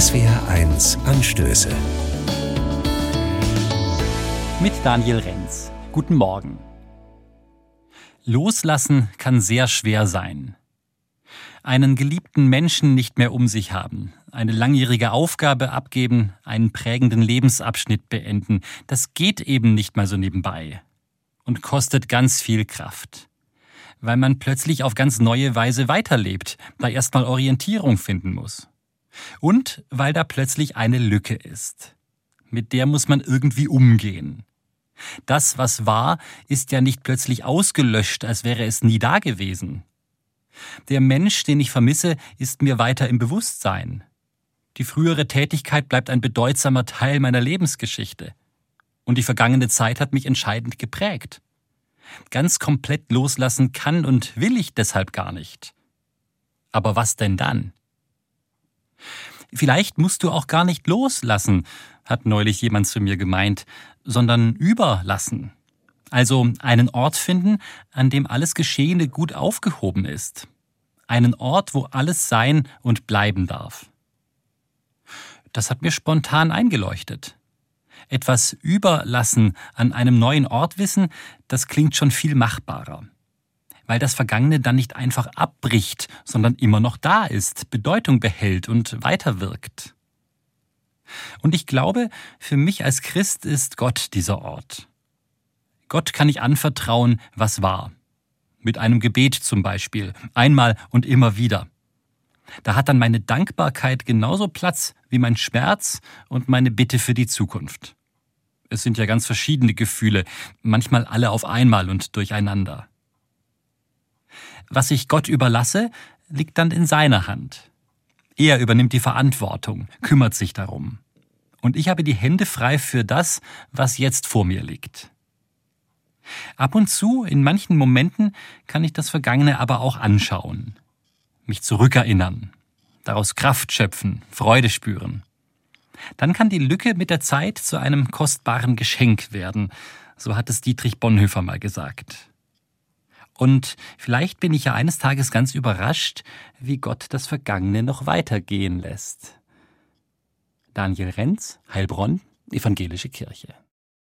SWR1 Anstöße. Mit Daniel Renz. Guten Morgen. Loslassen kann sehr schwer sein. Einen geliebten Menschen nicht mehr um sich haben, eine langjährige Aufgabe abgeben, einen prägenden Lebensabschnitt beenden, das geht eben nicht mal so nebenbei und kostet ganz viel Kraft. Weil man plötzlich auf ganz neue Weise weiterlebt, da erstmal Orientierung finden muss. Und weil da plötzlich eine Lücke ist. Mit der muss man irgendwie umgehen. Das, was war, ist ja nicht plötzlich ausgelöscht, als wäre es nie da gewesen. Der Mensch, den ich vermisse, ist mir weiter im Bewusstsein. Die frühere Tätigkeit bleibt ein bedeutsamer Teil meiner Lebensgeschichte. Und die vergangene Zeit hat mich entscheidend geprägt. Ganz komplett loslassen kann und will ich deshalb gar nicht. Aber was denn dann? Vielleicht musst du auch gar nicht loslassen, hat neulich jemand zu mir gemeint, sondern überlassen. Also einen Ort finden, an dem alles Geschehene gut aufgehoben ist. Einen Ort, wo alles sein und bleiben darf. Das hat mir spontan eingeleuchtet. Etwas überlassen, an einem neuen Ort wissen, das klingt schon viel machbarer. Weil das Vergangene dann nicht einfach abbricht, sondern immer noch da ist, Bedeutung behält und weiterwirkt. Und ich glaube, für mich als Christ ist Gott dieser Ort. Gott kann ich anvertrauen, was war. Mit einem Gebet zum Beispiel, einmal und immer wieder. Da hat dann meine Dankbarkeit genauso Platz wie mein Schmerz und meine Bitte für die Zukunft. Es sind ja ganz verschiedene Gefühle, manchmal alle auf einmal und durcheinander. Was ich Gott überlasse, liegt dann in seiner Hand. Er übernimmt die Verantwortung, kümmert sich darum. Und ich habe die Hände frei für das, was jetzt vor mir liegt. Ab und zu, in manchen Momenten, kann ich das Vergangene aber auch anschauen, mich zurückerinnern, daraus Kraft schöpfen, Freude spüren. Dann kann die Lücke mit der Zeit zu einem kostbaren Geschenk werden, so hat es Dietrich Bonhoeffer mal gesagt. Und vielleicht bin ich ja eines Tages ganz überrascht, wie Gott das Vergangene noch weitergehen lässt. Daniel Renz, Heilbronn, Evangelische Kirche.